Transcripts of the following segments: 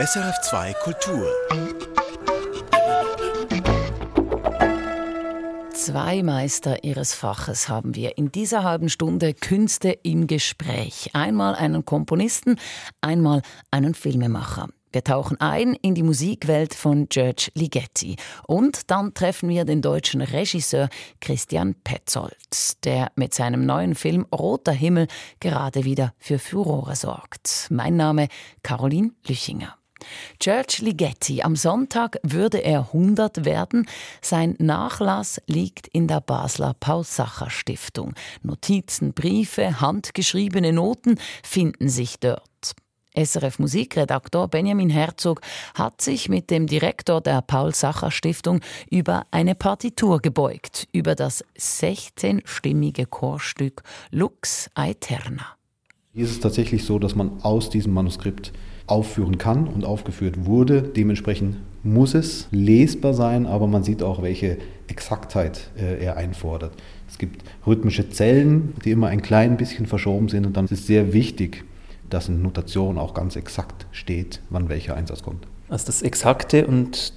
SRF2 Kultur. Zwei Meister ihres Faches haben wir in dieser halben Stunde Künste im Gespräch. Einmal einen Komponisten, einmal einen Filmemacher. Wir tauchen ein in die Musikwelt von George Ligeti. Und dann treffen wir den deutschen Regisseur Christian Petzold, der mit seinem neuen Film Roter Himmel gerade wieder für Furore sorgt. Mein Name Caroline Lüchinger. George Ligeti, am Sonntag würde er 100 werden. Sein Nachlass liegt in der Basler Paul-Sacher-Stiftung. Notizen, Briefe, handgeschriebene Noten finden sich dort. SRF Musikredaktor Benjamin Herzog hat sich mit dem Direktor der Paul-Sacher-Stiftung über eine Partitur gebeugt, über das 16-stimmige Chorstück Lux Aeterna. Hier ist es tatsächlich so, dass man aus diesem Manuskript aufführen kann und aufgeführt wurde. Dementsprechend muss es lesbar sein, aber man sieht auch, welche Exaktheit äh, er einfordert. Es gibt rhythmische Zellen, die immer ein klein bisschen verschoben sind und dann ist es sehr wichtig, dass in Notation auch ganz exakt steht, wann welcher Einsatz kommt. Also das Exakte und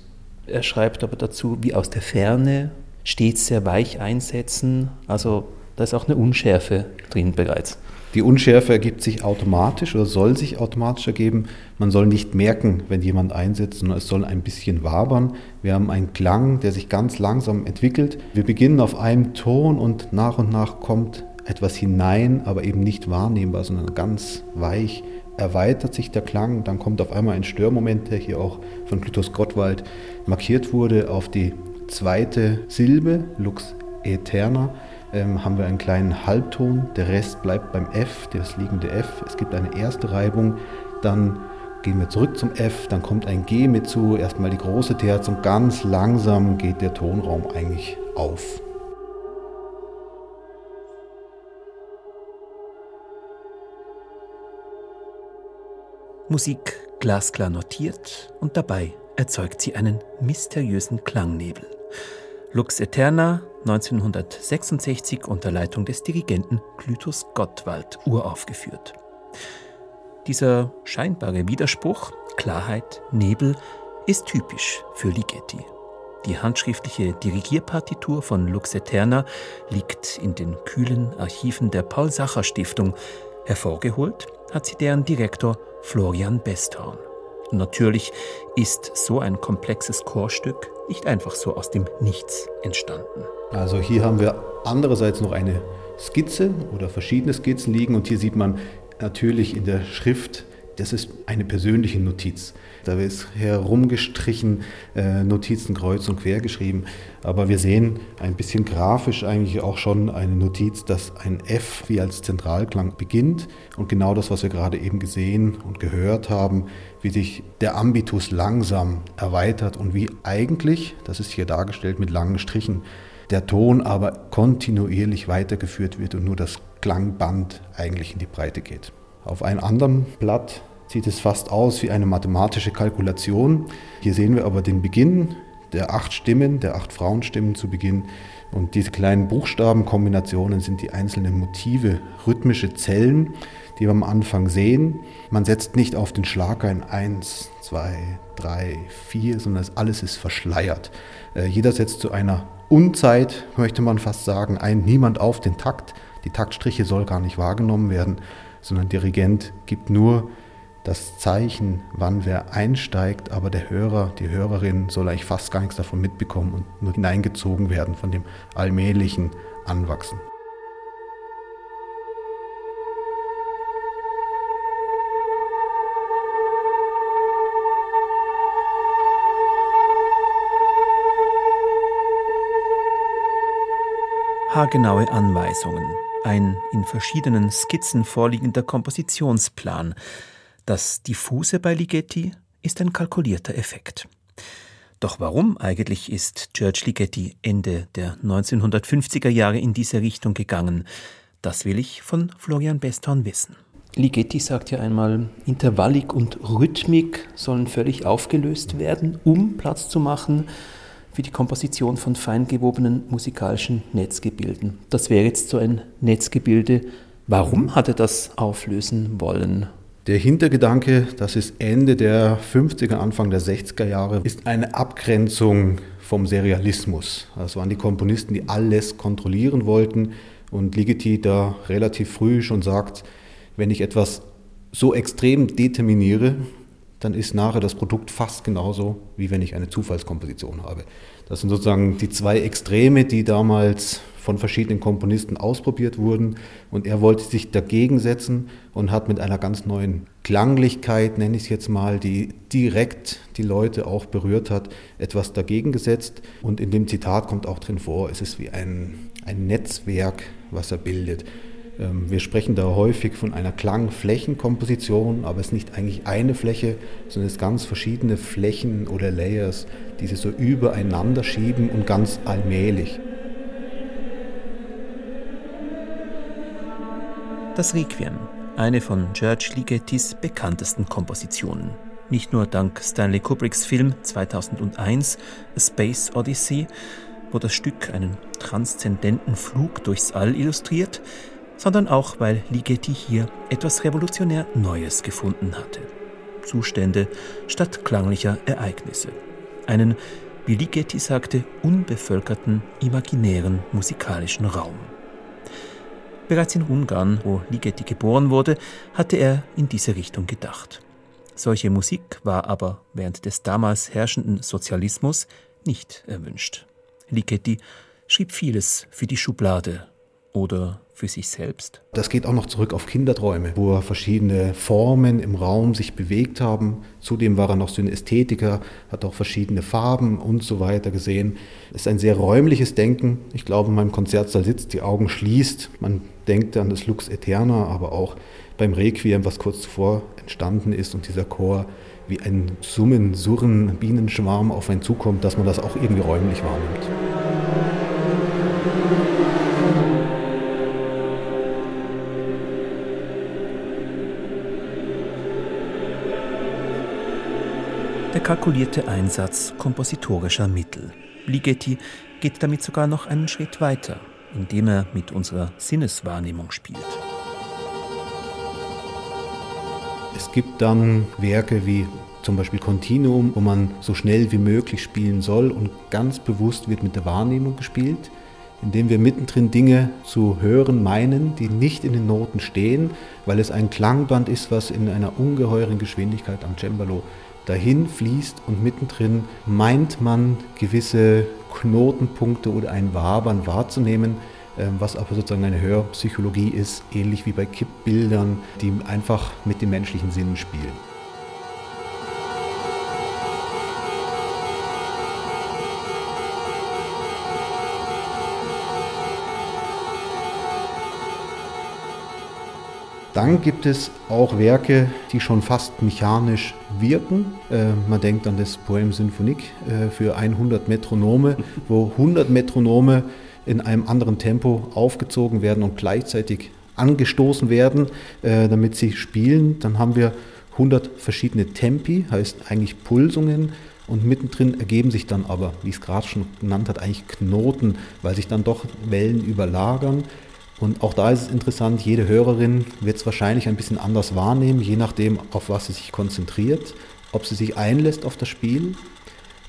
er schreibt aber dazu, wie aus der Ferne, stets sehr weich einsetzen. Also da ist auch eine Unschärfe drin bereits. Die Unschärfe ergibt sich automatisch oder soll sich automatisch ergeben. Man soll nicht merken, wenn jemand einsetzt, sondern es soll ein bisschen wabern. Wir haben einen Klang, der sich ganz langsam entwickelt. Wir beginnen auf einem Ton und nach und nach kommt etwas hinein, aber eben nicht wahrnehmbar, sondern ganz weich erweitert sich der Klang. Dann kommt auf einmal ein Störmoment, der hier auch von Glytus Gottwald markiert wurde, auf die zweite Silbe, Lux Eterna, ähm, haben wir einen kleinen Halbton. Der Rest bleibt beim F, das liegende F. Es gibt eine erste Reibung, dann gehen wir zurück zum F, dann kommt ein G mit zu, erstmal die große Terz und ganz langsam geht der Tonraum eigentlich auf. Musik glasklar notiert und dabei erzeugt sie einen mysteriösen Klangnebel. Lux Eterna 1966 unter Leitung des Dirigenten Clytus Gottwald uraufgeführt. Dieser scheinbare Widerspruch, Klarheit, Nebel, ist typisch für Ligeti. Die handschriftliche Dirigierpartitur von Lux Eterna liegt in den kühlen Archiven der Paul-Sacher-Stiftung. Hervorgeholt hat sie deren Direktor Florian Besthorn. Natürlich ist so ein komplexes Chorstück nicht einfach so aus dem Nichts entstanden. Also hier haben wir andererseits noch eine Skizze oder verschiedene Skizzen liegen und hier sieht man natürlich in der Schrift, das ist eine persönliche Notiz. Da ist herumgestrichen, äh, Notizen kreuz und quer geschrieben. Aber wir sehen ein bisschen grafisch eigentlich auch schon eine Notiz, dass ein F wie als Zentralklang beginnt. Und genau das, was wir gerade eben gesehen und gehört haben, wie sich der Ambitus langsam erweitert und wie eigentlich, das ist hier dargestellt mit langen Strichen, der Ton aber kontinuierlich weitergeführt wird und nur das Klangband eigentlich in die Breite geht. Auf einem anderen Blatt sieht es fast aus wie eine mathematische Kalkulation. Hier sehen wir aber den Beginn der acht Stimmen, der acht Frauenstimmen zu Beginn. Und diese kleinen Buchstabenkombinationen sind die einzelnen Motive, rhythmische Zellen, die wir am Anfang sehen. Man setzt nicht auf den Schlag ein 1, 2, 3, 4, sondern alles ist verschleiert. Äh, jeder setzt zu einer Unzeit, möchte man fast sagen, ein, niemand auf den Takt. Die Taktstriche soll gar nicht wahrgenommen werden, sondern der Dirigent gibt nur das Zeichen, wann wer einsteigt, aber der Hörer, die Hörerin soll eigentlich fast gar nichts davon mitbekommen und nur hineingezogen werden von dem allmählichen Anwachsen. Haargenaue Anweisungen, ein in verschiedenen Skizzen vorliegender Kompositionsplan, das Diffuse bei Ligeti ist ein kalkulierter Effekt. Doch warum eigentlich ist George Ligeti Ende der 1950er Jahre in diese Richtung gegangen? Das will ich von Florian Besthorn wissen. Ligeti sagt ja einmal, Intervallik und Rhythmik sollen völlig aufgelöst werden, um Platz zu machen für die Komposition von feingewobenen musikalischen Netzgebilden. Das wäre jetzt so ein Netzgebilde. Warum hat er das auflösen wollen? Der Hintergedanke, das ist Ende der 50er, Anfang der 60er Jahre, ist eine Abgrenzung vom Serialismus. Das waren die Komponisten, die alles kontrollieren wollten und Ligeti da relativ früh schon sagt, wenn ich etwas so extrem determiniere, dann ist nachher das Produkt fast genauso, wie wenn ich eine Zufallskomposition habe. Das sind sozusagen die zwei Extreme, die damals von verschiedenen Komponisten ausprobiert wurden. Und er wollte sich dagegen setzen und hat mit einer ganz neuen Klanglichkeit, nenne ich es jetzt mal, die direkt die Leute auch berührt hat, etwas dagegen gesetzt. Und in dem Zitat kommt auch drin vor, es ist wie ein, ein Netzwerk, was er bildet. Ähm, wir sprechen da häufig von einer Klangflächenkomposition, aber es ist nicht eigentlich eine Fläche, sondern es sind ganz verschiedene Flächen oder Layers, die sich so übereinander schieben und ganz allmählich. Das Requiem, eine von George Ligettis bekanntesten Kompositionen. Nicht nur dank Stanley Kubricks Film 2001 A Space Odyssey, wo das Stück einen transzendenten Flug durchs All illustriert, sondern auch, weil Ligeti hier etwas revolutionär Neues gefunden hatte. Zustände statt klanglicher Ereignisse. Einen, wie Ligeti sagte, unbevölkerten, imaginären musikalischen Raum. Bereits in Ungarn, wo Ligeti geboren wurde, hatte er in diese Richtung gedacht. Solche Musik war aber während des damals herrschenden Sozialismus nicht erwünscht. Ligeti schrieb vieles für die Schublade oder für sich selbst. Das geht auch noch zurück auf Kinderträume, wo verschiedene Formen im Raum sich bewegt haben. Zudem war er noch Synästhetiker, hat auch verschiedene Farben und so weiter gesehen. Es ist ein sehr räumliches Denken. Ich glaube, in meinem Konzertsaal sitzt, die Augen schließt. Man denkt an das Lux Eterna, aber auch beim Requiem, was kurz zuvor entstanden ist und dieser Chor wie ein Summen, Surren, Bienenschwarm auf einen zukommt, dass man das auch irgendwie räumlich wahrnimmt. Der kalkulierte Einsatz kompositorischer Mittel. Ligeti geht damit sogar noch einen Schritt weiter, indem er mit unserer Sinneswahrnehmung spielt. Es gibt dann Werke wie zum Beispiel Continuum, wo man so schnell wie möglich spielen soll und ganz bewusst wird mit der Wahrnehmung gespielt, indem wir mittendrin Dinge zu hören meinen, die nicht in den Noten stehen, weil es ein Klangband ist, was in einer ungeheuren Geschwindigkeit am Cembalo dahin fließt und mittendrin meint man gewisse Knotenpunkte oder ein Wabern wahrzunehmen, ähm, was aber sozusagen eine Hörpsychologie ist, ähnlich wie bei Kippbildern, die einfach mit den menschlichen Sinnen spielen. Dann gibt es auch Werke, die schon fast mechanisch wirken. Äh, man denkt an das Poem Symphonik äh, für 100 Metronome, wo 100 Metronome in einem anderen Tempo aufgezogen werden und gleichzeitig angestoßen werden, äh, damit sie spielen. Dann haben wir 100 verschiedene Tempi, heißt eigentlich Pulsungen. Und mittendrin ergeben sich dann aber, wie es gerade schon genannt hat, eigentlich Knoten, weil sich dann doch Wellen überlagern. Und auch da ist es interessant, jede Hörerin wird es wahrscheinlich ein bisschen anders wahrnehmen, je nachdem, auf was sie sich konzentriert, ob sie sich einlässt auf das Spiel,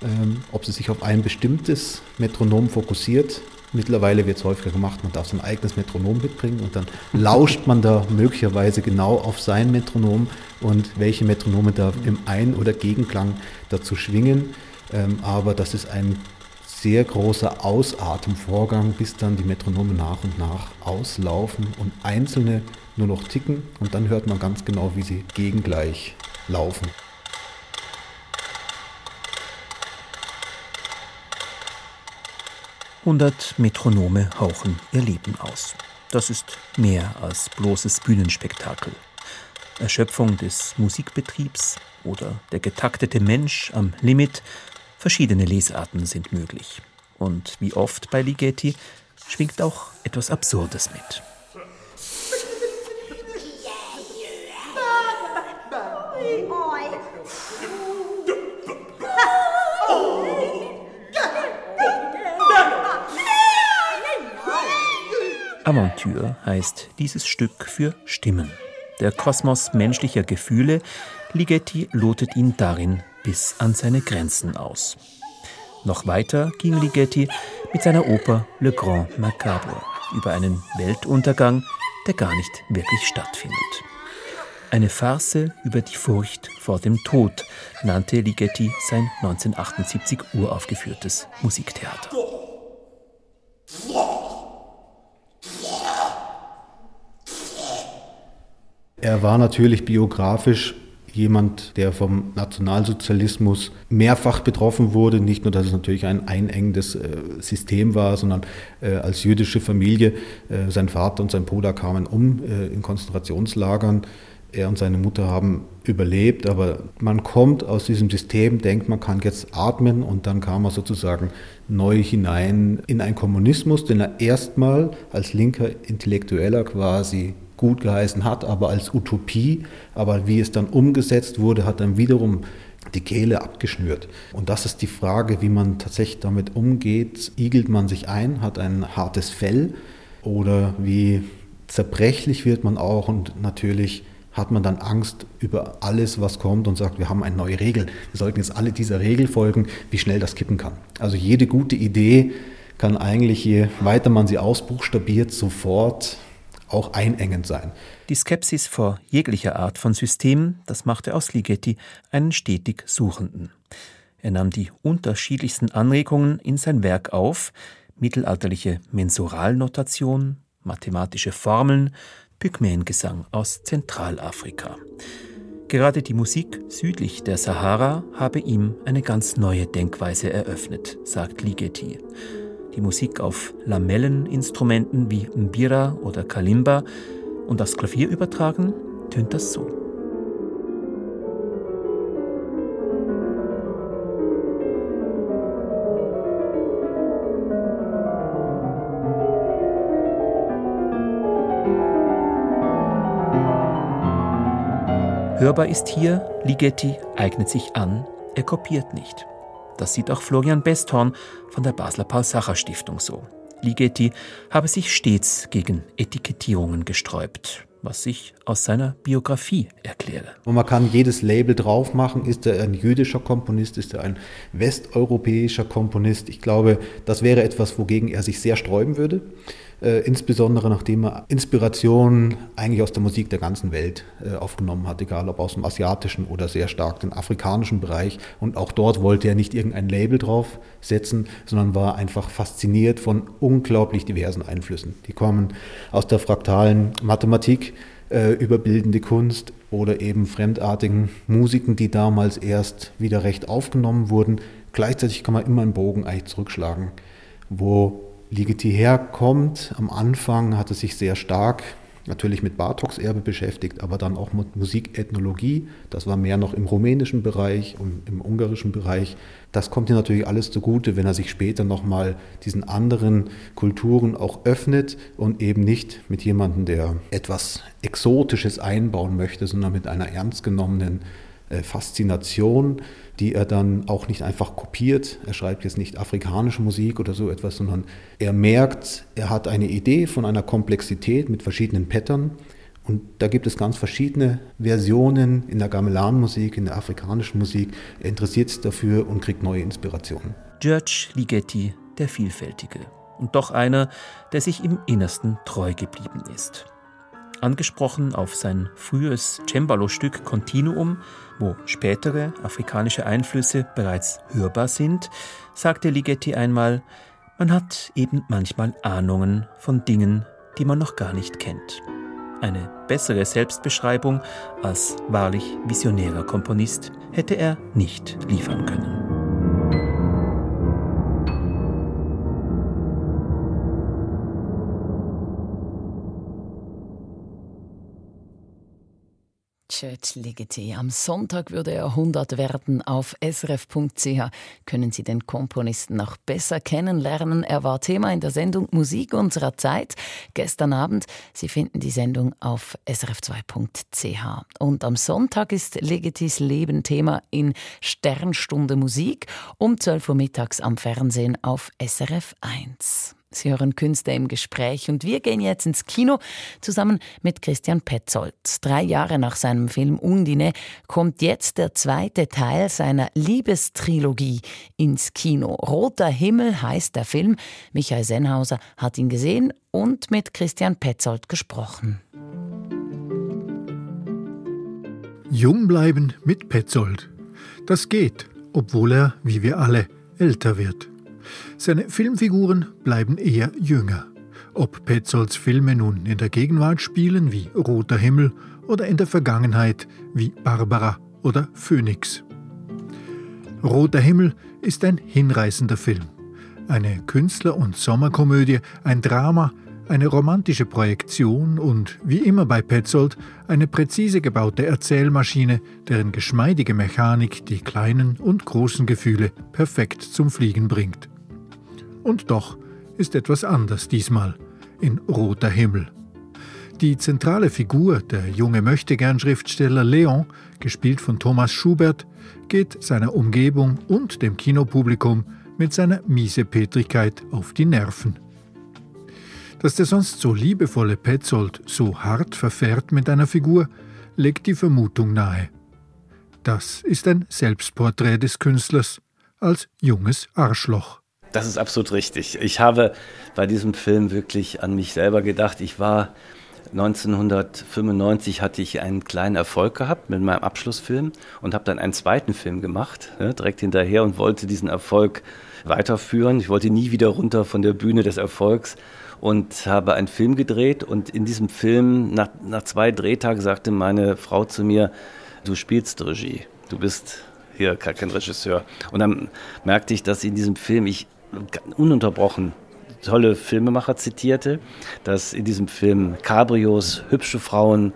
ähm, ob sie sich auf ein bestimmtes Metronom fokussiert. Mittlerweile wird es häufiger gemacht, man darf sein eigenes Metronom mitbringen und dann lauscht man da möglicherweise genau auf sein Metronom und welche Metronome da im Ein- oder Gegenklang dazu schwingen. Ähm, aber das ist ein sehr großer Ausatemvorgang, bis dann die Metronome nach und nach auslaufen und einzelne nur noch ticken und dann hört man ganz genau, wie sie gegengleich laufen. Hundert Metronome hauchen ihr Leben aus. Das ist mehr als bloßes Bühnenspektakel. Erschöpfung des Musikbetriebs oder der getaktete Mensch am Limit Verschiedene Lesarten sind möglich. Und wie oft bei Ligeti schwingt auch etwas Absurdes mit. Aventure heißt dieses Stück für Stimmen. der Kosmos menschlicher Gefühle, Ligeti lotet ihn darin bis an seine Grenzen aus. Noch weiter ging Ligeti mit seiner Oper Le Grand Macabre über einen Weltuntergang, der gar nicht wirklich stattfindet. Eine Farce über die Furcht vor dem Tod nannte Ligeti sein 1978 uraufgeführtes Musiktheater. Er war natürlich biografisch jemand, der vom Nationalsozialismus mehrfach betroffen wurde. Nicht nur, dass es natürlich ein einengendes äh, System war, sondern äh, als jüdische Familie, äh, sein Vater und sein Bruder kamen um in Konzentrationslagern. Er und seine Mutter haben überlebt, aber man kommt aus diesem System, denkt, man kann jetzt atmen und dann kam er sozusagen neu hinein in einen Kommunismus, den er erstmal als linker Intellektueller quasi gut geheißen hat, aber als Utopie. Aber wie es dann umgesetzt wurde, hat dann wiederum die Kehle abgeschnürt. Und das ist die Frage, wie man tatsächlich damit umgeht. Igelt man sich ein, hat ein hartes Fell oder wie zerbrechlich wird man auch und natürlich hat man dann Angst über alles, was kommt und sagt, wir haben eine neue Regel. Wir sollten jetzt alle dieser Regel folgen, wie schnell das kippen kann. Also jede gute Idee kann eigentlich, je weiter man sie ausbuchstabiert, sofort auch einengend sein. Die Skepsis vor jeglicher Art von System, das machte aus Ligeti einen stetig Suchenden. Er nahm die unterschiedlichsten Anregungen in sein Werk auf, mittelalterliche Mensuralnotation, mathematische Formeln, Pygmäengesang aus Zentralafrika. Gerade die Musik südlich der Sahara habe ihm eine ganz neue Denkweise eröffnet, sagt Ligeti. Die Musik auf Lamelleninstrumenten wie Mbira oder Kalimba und das Klavier übertragen, tönt das so. Hörbar ist hier, Ligeti eignet sich an, er kopiert nicht. Das sieht auch Florian Besthorn von der Basler Paul-Sacher-Stiftung so. Ligeti habe sich stets gegen Etikettierungen gesträubt, was sich aus seiner Biografie erkläre. Und man kann jedes Label drauf machen. Ist er ein jüdischer Komponist? Ist er ein westeuropäischer Komponist? Ich glaube, das wäre etwas, wogegen er sich sehr sträuben würde. Äh, insbesondere nachdem er Inspiration eigentlich aus der Musik der ganzen Welt äh, aufgenommen hat, egal ob aus dem asiatischen oder sehr stark den afrikanischen Bereich. Und auch dort wollte er nicht irgendein Label draufsetzen, sondern war einfach fasziniert von unglaublich diversen Einflüssen. Die kommen aus der fraktalen Mathematik äh, über bildende Kunst oder eben fremdartigen Musiken, die damals erst wieder recht aufgenommen wurden. Gleichzeitig kann man immer einen Bogen eigentlich zurückschlagen, wo Ligeti herkommt. Am Anfang hat er sich sehr stark natürlich mit Bartoks Erbe beschäftigt, aber dann auch mit Musikethnologie. Das war mehr noch im rumänischen Bereich und im ungarischen Bereich. Das kommt ihm natürlich alles zugute, wenn er sich später nochmal diesen anderen Kulturen auch öffnet und eben nicht mit jemandem, der etwas Exotisches einbauen möchte, sondern mit einer ernst genommenen Faszination die er dann auch nicht einfach kopiert. Er schreibt jetzt nicht afrikanische Musik oder so etwas, sondern er merkt, er hat eine Idee von einer Komplexität mit verschiedenen Pattern. Und da gibt es ganz verschiedene Versionen in der Gamelan-Musik, in der afrikanischen Musik. Er interessiert sich dafür und kriegt neue Inspirationen. George Ligeti, der Vielfältige. Und doch einer, der sich im Innersten treu geblieben ist. Angesprochen auf sein frühes Cembalo-Stück Continuum, wo spätere afrikanische Einflüsse bereits hörbar sind, sagte Ligeti einmal, man hat eben manchmal Ahnungen von Dingen, die man noch gar nicht kennt. Eine bessere Selbstbeschreibung als wahrlich visionärer Komponist hätte er nicht liefern können. Church Ligeti. Am Sonntag würde er 100 werden. Auf srf.ch können Sie den Komponisten noch besser kennenlernen. Er war Thema in der Sendung Musik unserer Zeit gestern Abend. Sie finden die Sendung auf srf2.ch. Und am Sonntag ist Ligetis Leben Thema in Sternstunde Musik um 12 Uhr mittags am Fernsehen auf SRF 1. Sie hören Künste im Gespräch und wir gehen jetzt ins Kino zusammen mit Christian Petzold. Drei Jahre nach seinem Film Undine kommt jetzt der zweite Teil seiner Liebestrilogie ins Kino. Roter Himmel heißt der Film. Michael Sennhauser hat ihn gesehen und mit Christian Petzold gesprochen. Jung bleiben mit Petzold. Das geht, obwohl er, wie wir alle, älter wird. Seine Filmfiguren bleiben eher jünger. Ob Petzolds Filme nun in der Gegenwart spielen wie Roter Himmel oder in der Vergangenheit wie Barbara oder Phönix. Roter Himmel ist ein hinreißender Film. Eine Künstler- und Sommerkomödie, ein Drama, eine romantische Projektion und, wie immer bei Petzold, eine präzise gebaute Erzählmaschine, deren geschmeidige Mechanik die kleinen und großen Gefühle perfekt zum Fliegen bringt. Und doch ist etwas anders diesmal in roter Himmel. Die zentrale Figur, der junge Möchtegern-Schriftsteller Leon, gespielt von Thomas Schubert, geht seiner Umgebung und dem Kinopublikum mit seiner Miesepetrigkeit auf die Nerven. Dass der sonst so liebevolle Petzold so hart verfährt mit einer Figur, legt die Vermutung nahe. Das ist ein Selbstporträt des Künstlers als junges Arschloch. Das ist absolut richtig. Ich habe bei diesem Film wirklich an mich selber gedacht. Ich war 1995 hatte ich einen kleinen Erfolg gehabt mit meinem Abschlussfilm und habe dann einen zweiten Film gemacht, ja, direkt hinterher und wollte diesen Erfolg weiterführen. Ich wollte nie wieder runter von der Bühne des Erfolgs und habe einen Film gedreht und in diesem Film, nach, nach zwei Drehtagen, sagte meine Frau zu mir, du spielst Regie, du bist hier kein Regisseur. Und dann merkte ich, dass in diesem Film ich ununterbrochen tolle Filmemacher zitierte, dass in diesem Film Cabrios, hübsche Frauen,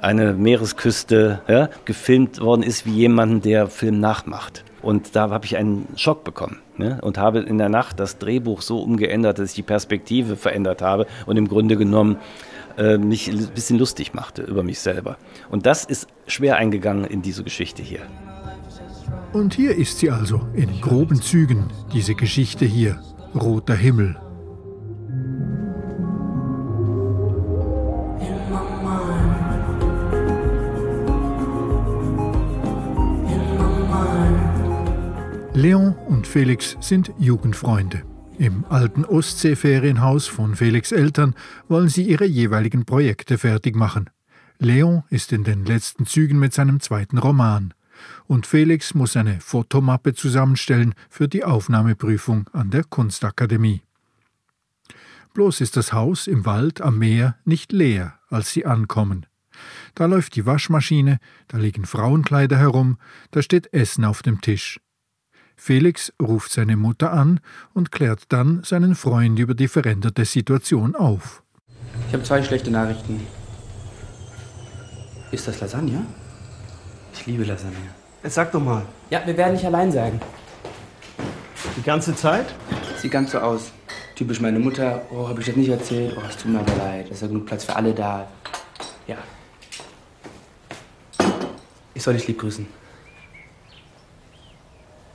eine Meeresküste ja, gefilmt worden ist wie jemanden, der Film nachmacht. Und da habe ich einen Schock bekommen ne? und habe in der Nacht das Drehbuch so umgeändert, dass ich die Perspektive verändert habe und im Grunde genommen äh, mich ein bisschen lustig machte über mich selber. Und das ist schwer eingegangen in diese Geschichte hier. Und hier ist sie also, in groben Zügen, diese Geschichte hier, roter Himmel. Leon und Felix sind Jugendfreunde. Im alten Ostseeferienhaus von Felix Eltern wollen sie ihre jeweiligen Projekte fertig machen. Leon ist in den letzten Zügen mit seinem zweiten Roman und Felix muss eine Fotomappe zusammenstellen für die Aufnahmeprüfung an der Kunstakademie. Bloß ist das Haus im Wald am Meer nicht leer, als sie ankommen. Da läuft die Waschmaschine, da liegen Frauenkleider herum, da steht Essen auf dem Tisch. Felix ruft seine Mutter an und klärt dann seinen Freund über die veränderte Situation auf. Ich habe zwei schlechte Nachrichten. Ist das Lasagne? Ich liebe Lasagne. Jetzt sag doch mal. Ja, wir werden nicht allein sein. Die ganze Zeit? Sieht ganz so aus. Typisch meine Mutter. Oh, habe ich das nicht erzählt? Oh, es tut mir aber leid. Es ist ja genug Platz für alle da. Ja. Ich soll dich lieb grüßen.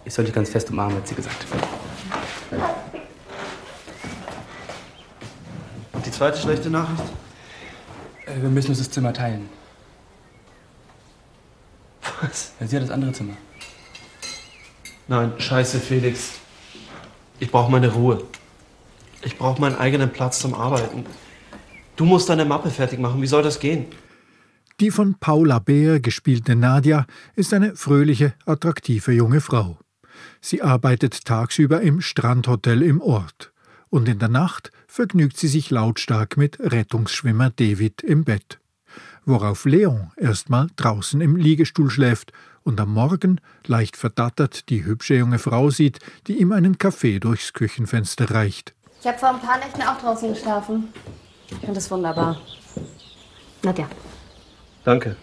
Ich soll dich ganz fest umarmen, hat sie gesagt. Und die zweite schlechte Nachricht? Äh, wir müssen uns das Zimmer teilen. Was? Ja, sie hat das andere Zimmer. Nein, scheiße, Felix. Ich brauche meine Ruhe. Ich brauche meinen eigenen Platz zum Arbeiten. Du musst deine Mappe fertig machen. Wie soll das gehen? Die von Paula Beer gespielte Nadia ist eine fröhliche, attraktive junge Frau. Sie arbeitet tagsüber im Strandhotel im Ort und in der Nacht vergnügt sie sich lautstark mit Rettungsschwimmer David im Bett worauf Leon erstmal draußen im Liegestuhl schläft und am Morgen leicht verdattert die hübsche junge Frau sieht, die ihm einen Kaffee durchs Küchenfenster reicht. Ich habe vor ein paar Nächten auch draußen geschlafen. Ich finde das wunderbar. Nadja. Danke.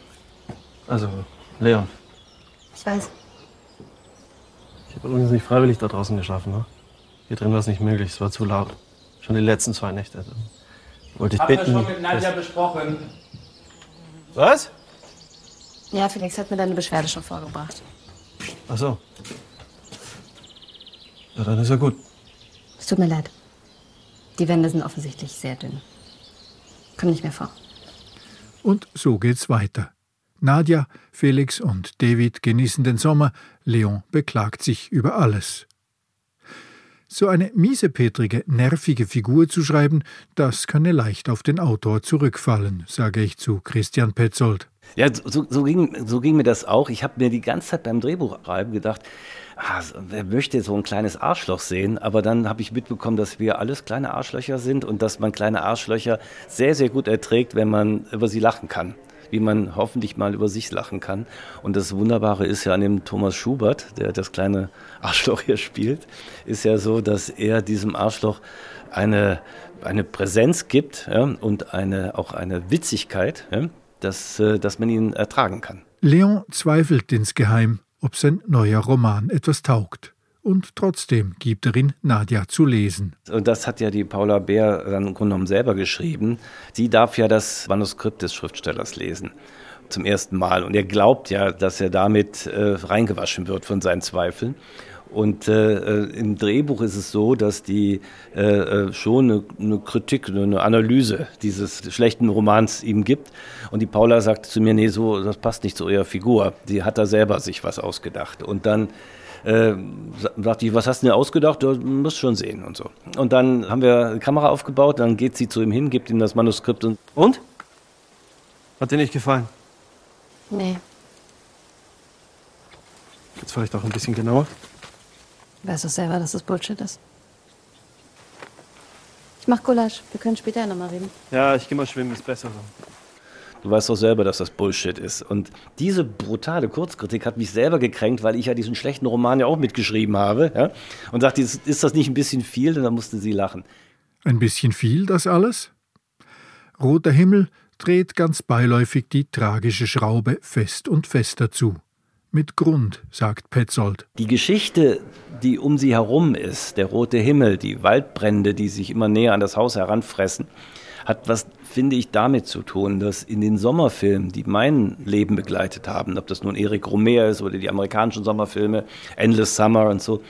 Also, Leon. Ich weiß. Ich habe übrigens nicht freiwillig da draußen geschlafen, ne? Hier drin war es nicht möglich, es war zu laut. Schon die letzten zwei Nächte. Wollte ich bitten. Haben wir schon mit Nadja besprochen. Was? Ja, Felix hat mir deine Beschwerde schon vorgebracht. Ach so. Ja, dann ist ja gut. Es tut mir leid. Die Wände sind offensichtlich sehr dünn. Komm nicht mehr vor. Und so geht's weiter. Nadja, Felix und David genießen den Sommer, Leon beklagt sich über alles. So eine miesepetrige, nervige Figur zu schreiben, das könne leicht auf den Autor zurückfallen, sage ich zu Christian Petzold. Ja, so, so, ging, so ging mir das auch. Ich habe mir die ganze Zeit beim Drehbuchschreiben gedacht, ah, wer möchte so ein kleines Arschloch sehen? Aber dann habe ich mitbekommen, dass wir alles kleine Arschlöcher sind und dass man kleine Arschlöcher sehr, sehr gut erträgt, wenn man über sie lachen kann wie man hoffentlich mal über sich lachen kann. Und das Wunderbare ist ja an dem Thomas Schubert, der das kleine Arschloch hier spielt, ist ja so, dass er diesem Arschloch eine, eine Präsenz gibt ja, und eine, auch eine Witzigkeit, ja, dass, äh, dass man ihn ertragen kann. Leon zweifelt insgeheim, ob sein neuer Roman etwas taugt und trotzdem gibt ihn Nadja zu lesen. Und das hat ja die Paula Bär dann im Grunde genommen selber geschrieben. Sie darf ja das Manuskript des Schriftstellers lesen. Zum ersten Mal. Und er glaubt ja, dass er damit äh, reingewaschen wird von seinen Zweifeln. Und äh, äh im Drehbuch ist es so, dass die äh, äh, schon eine, eine, Kritik, eine Analyse dieses schlechten Romans ihm gibt. Und die Paula sagt zu mir, nee, so, das passt nicht zu ihrer Figur. Sie hat da selber sich was ausgedacht. Und dann äh, sagte ich, was hast du denn ausgedacht? Du musst schon sehen und so. Und dann haben wir eine Kamera aufgebaut, dann geht sie zu ihm hin, gibt ihm das Manuskript und. Und? Hat dir nicht gefallen? Nee. Jetzt vielleicht auch ein bisschen genauer. Weißt du selber, dass das Bullshit ist? Ich mach Gulasch. Wir können später nochmal reden. Ja, ich geh mal schwimmen, ist besser so. Du weißt doch selber, dass das Bullshit ist. Und diese brutale Kurzkritik hat mich selber gekränkt, weil ich ja diesen schlechten Roman ja auch mitgeschrieben habe. Ja? Und sagte, ist das nicht ein bisschen viel? Und dann musste sie lachen. Ein bisschen viel, das alles? Roter Himmel dreht ganz beiläufig die tragische Schraube fest und fester zu. Mit Grund, sagt Petzold. Die Geschichte, die um sie herum ist, der rote Himmel, die Waldbrände, die sich immer näher an das Haus heranfressen, hat was, finde ich, damit zu tun, dass in den Sommerfilmen, die mein Leben begleitet haben, ob das nun Eric Romer ist oder die amerikanischen Sommerfilme, Endless Summer und so,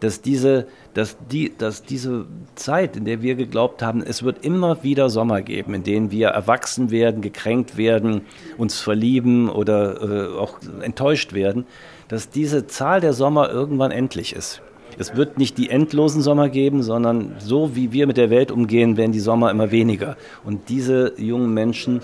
dass diese, dass, die, dass diese Zeit, in der wir geglaubt haben, es wird immer wieder Sommer geben, in denen wir erwachsen werden, gekränkt werden, uns verlieben oder äh, auch enttäuscht werden, dass diese Zahl der Sommer irgendwann endlich ist. Es wird nicht die endlosen Sommer geben, sondern so wie wir mit der Welt umgehen, werden die Sommer immer weniger. Und diese jungen Menschen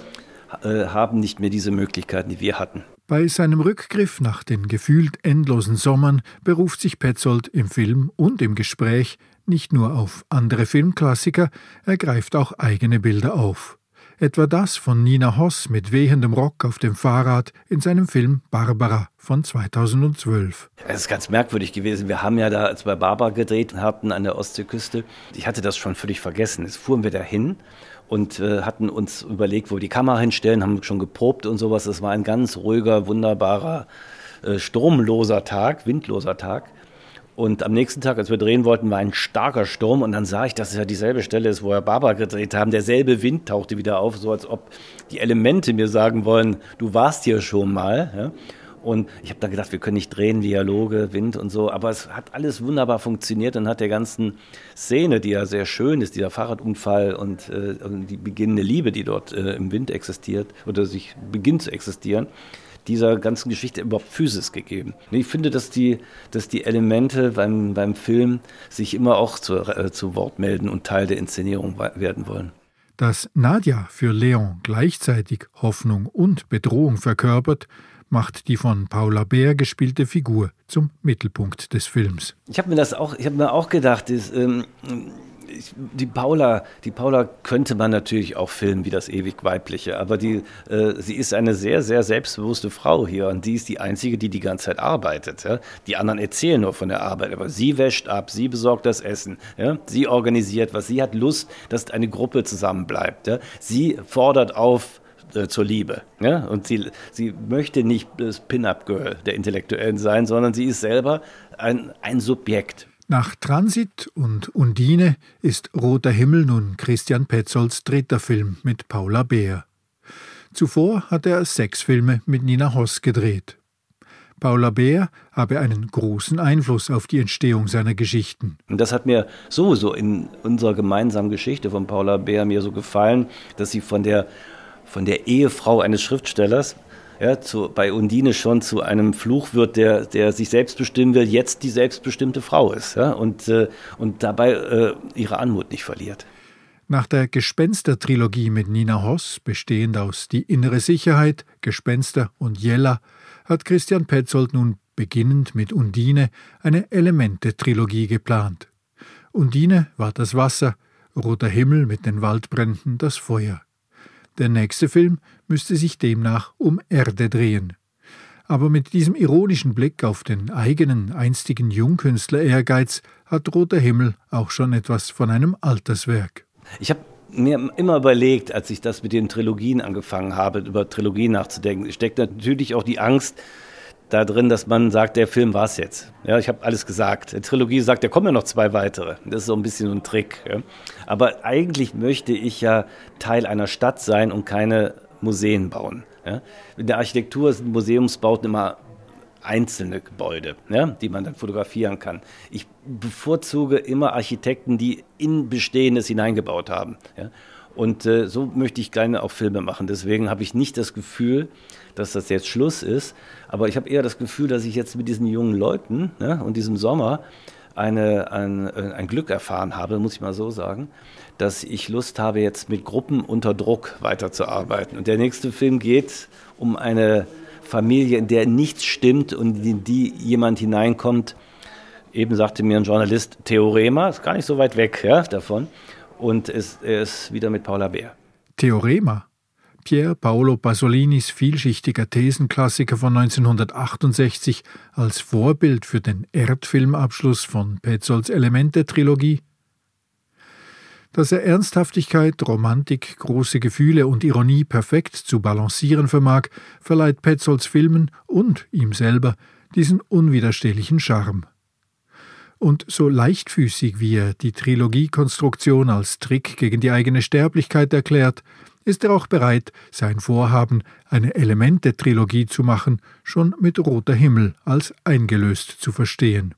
äh, haben nicht mehr diese Möglichkeiten, die wir hatten. Bei seinem Rückgriff nach den gefühlt endlosen Sommern beruft sich Petzold im Film und im Gespräch nicht nur auf andere Filmklassiker, er greift auch eigene Bilder auf etwa das von Nina Hoss mit wehendem Rock auf dem Fahrrad in seinem Film Barbara von 2012. Es ist ganz merkwürdig gewesen. Wir haben ja da, als wir Barbara gedreht hatten an der Ostseeküste, ich hatte das schon völlig vergessen. Jetzt fuhren wir dahin und äh, hatten uns überlegt, wo wir die Kamera hinstellen, haben schon geprobt und sowas. Es war ein ganz ruhiger, wunderbarer, äh, sturmloser Tag, windloser Tag. Und am nächsten Tag, als wir drehen wollten, war ein starker Sturm und dann sah ich, dass es ja dieselbe Stelle ist, wo wir Barbara gedreht haben. Derselbe Wind tauchte wieder auf, so als ob die Elemente mir sagen wollen, du warst hier schon mal. Ja? Und ich habe da gedacht, wir können nicht drehen, Dialoge, Wind und so, aber es hat alles wunderbar funktioniert und hat der ganzen Szene, die ja sehr schön ist, dieser Fahrradunfall und, äh, die beginnende Liebe, die dort äh, im Wind existiert oder sich beginnt zu existieren, dieser ganzen Geschichte überhaupt Physis gegeben. Ich finde, dass die, dass die Elemente beim, beim Film sich immer auch zu, äh, zu Wort melden und Teil der Inszenierung werden wollen. Dass Nadja für Leon gleichzeitig Hoffnung und Bedrohung verkörpert, macht die von Paula Bär gespielte Figur zum Mittelpunkt des Films. Ich habe mir das auch, ich habe mir auch gedacht, das, ähm, die Paula, die Paula könnte man natürlich auch filmen wie das ewig Weibliche, aber die, äh, sie ist eine sehr, sehr selbstbewusste Frau hier und die ist die einzige, die die ganze Zeit arbeitet. Ja? Die anderen erzählen nur von der Arbeit, aber sie wäscht ab, sie besorgt das Essen, ja? sie organisiert was, sie hat Lust, dass eine Gruppe zusammenbleibt. Ja? Sie fordert auf, äh, zur Liebe. Ja? Und sie, sie möchte nicht das Pin-Up-Girl der Intellektuellen sein, sondern sie ist selber ein, ein Subjekt. Nach Transit und Undine ist Roter Himmel nun Christian Petzolds dritter Film mit Paula Beer. Zuvor hat er sechs Filme mit Nina Hoss gedreht. Paula Beer habe einen großen Einfluss auf die Entstehung seiner Geschichten. Das hat mir sowieso in unserer gemeinsamen Geschichte von Paula Beer mir so gefallen, dass sie von der, von der Ehefrau eines Schriftstellers ja, zu, bei Undine schon zu einem Fluch wird, der, der sich selbst bestimmen will, jetzt die selbstbestimmte Frau ist ja, und, äh, und dabei äh, ihre Anmut nicht verliert. Nach der Gespenster-Trilogie mit Nina Hoss, bestehend aus Die innere Sicherheit, Gespenster und Jella, hat Christian Petzold nun beginnend mit Undine eine Elemente-Trilogie geplant. Undine war das Wasser, Roter Himmel mit den Waldbränden das Feuer. Der nächste Film müsste sich demnach um Erde drehen. Aber mit diesem ironischen Blick auf den eigenen einstigen Jungkünstler-Ehrgeiz hat Roter Himmel auch schon etwas von einem Alterswerk. Ich habe mir immer überlegt, als ich das mit den Trilogien angefangen habe, über Trilogien nachzudenken, steckt natürlich auch die Angst da drin, dass man sagt, der Film war es jetzt. Ja, ich habe alles gesagt. Die Trilogie sagt, da kommen ja noch zwei weitere. Das ist so ein bisschen ein Trick. Ja. Aber eigentlich möchte ich ja Teil einer Stadt sein und keine Museen bauen. Ja. In der Architektur sind Museumsbauten immer einzelne Gebäude, ja, die man dann fotografieren kann. Ich bevorzuge immer Architekten, die in Bestehendes hineingebaut haben. Ja. Und äh, so möchte ich gerne auch Filme machen. Deswegen habe ich nicht das Gefühl, dass das jetzt Schluss ist. Aber ich habe eher das Gefühl, dass ich jetzt mit diesen jungen Leuten ne, und diesem Sommer eine, ein, äh, ein Glück erfahren habe, muss ich mal so sagen, dass ich Lust habe, jetzt mit Gruppen unter Druck weiterzuarbeiten. Und der nächste Film geht um eine Familie, in der nichts stimmt und in die jemand hineinkommt. Eben sagte mir ein Journalist, Theorema, ist gar nicht so weit weg ja, davon. Und er ist wieder mit Paula Bär. Theorema? Pier Paolo Pasolinis vielschichtiger Thesenklassiker von 1968 als Vorbild für den Erdfilmabschluss von Petzolds Elemente-Trilogie? Dass er Ernsthaftigkeit, Romantik, große Gefühle und Ironie perfekt zu balancieren vermag, verleiht Petzolds Filmen und ihm selber diesen unwiderstehlichen Charme. Und so leichtfüßig wie er die Trilogiekonstruktion als Trick gegen die eigene Sterblichkeit erklärt, ist er auch bereit, sein Vorhaben, eine Elemente-Trilogie zu machen, schon mit Roter Himmel als eingelöst zu verstehen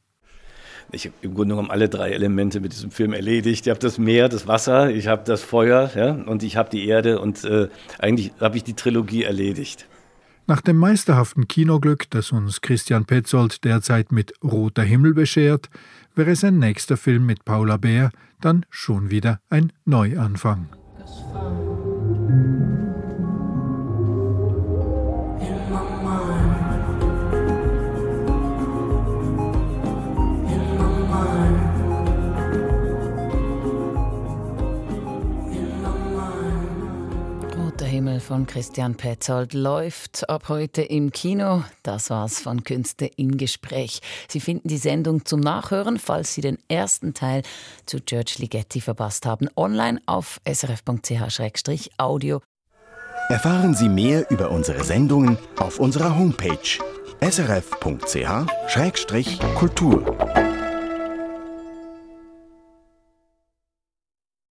ich habe im Grunde genommen alle drei Elemente mit diesem Film erledigt. Ich habe das Meer, das Wasser, ich habe das Feuer ja, und ich habe die Erde und äh, eigentlich habe ich die Trilogie erledigt. Nach dem meisterhaften Kinoglück, das uns Christian Petzold derzeit mit Roter Himmel beschert, wäre sein nächster Film mit Paula Bär dann schon wieder ein Neuanfang. Himmel von Christian Petzold läuft ab heute im Kino. Das war's von Künste im Gespräch. Sie finden die Sendung zum Nachhören, falls Sie den ersten Teil zu George Ligeti verpasst haben, online auf srf.ch-audio. Erfahren Sie mehr über unsere Sendungen auf unserer Homepage srf.ch-kultur.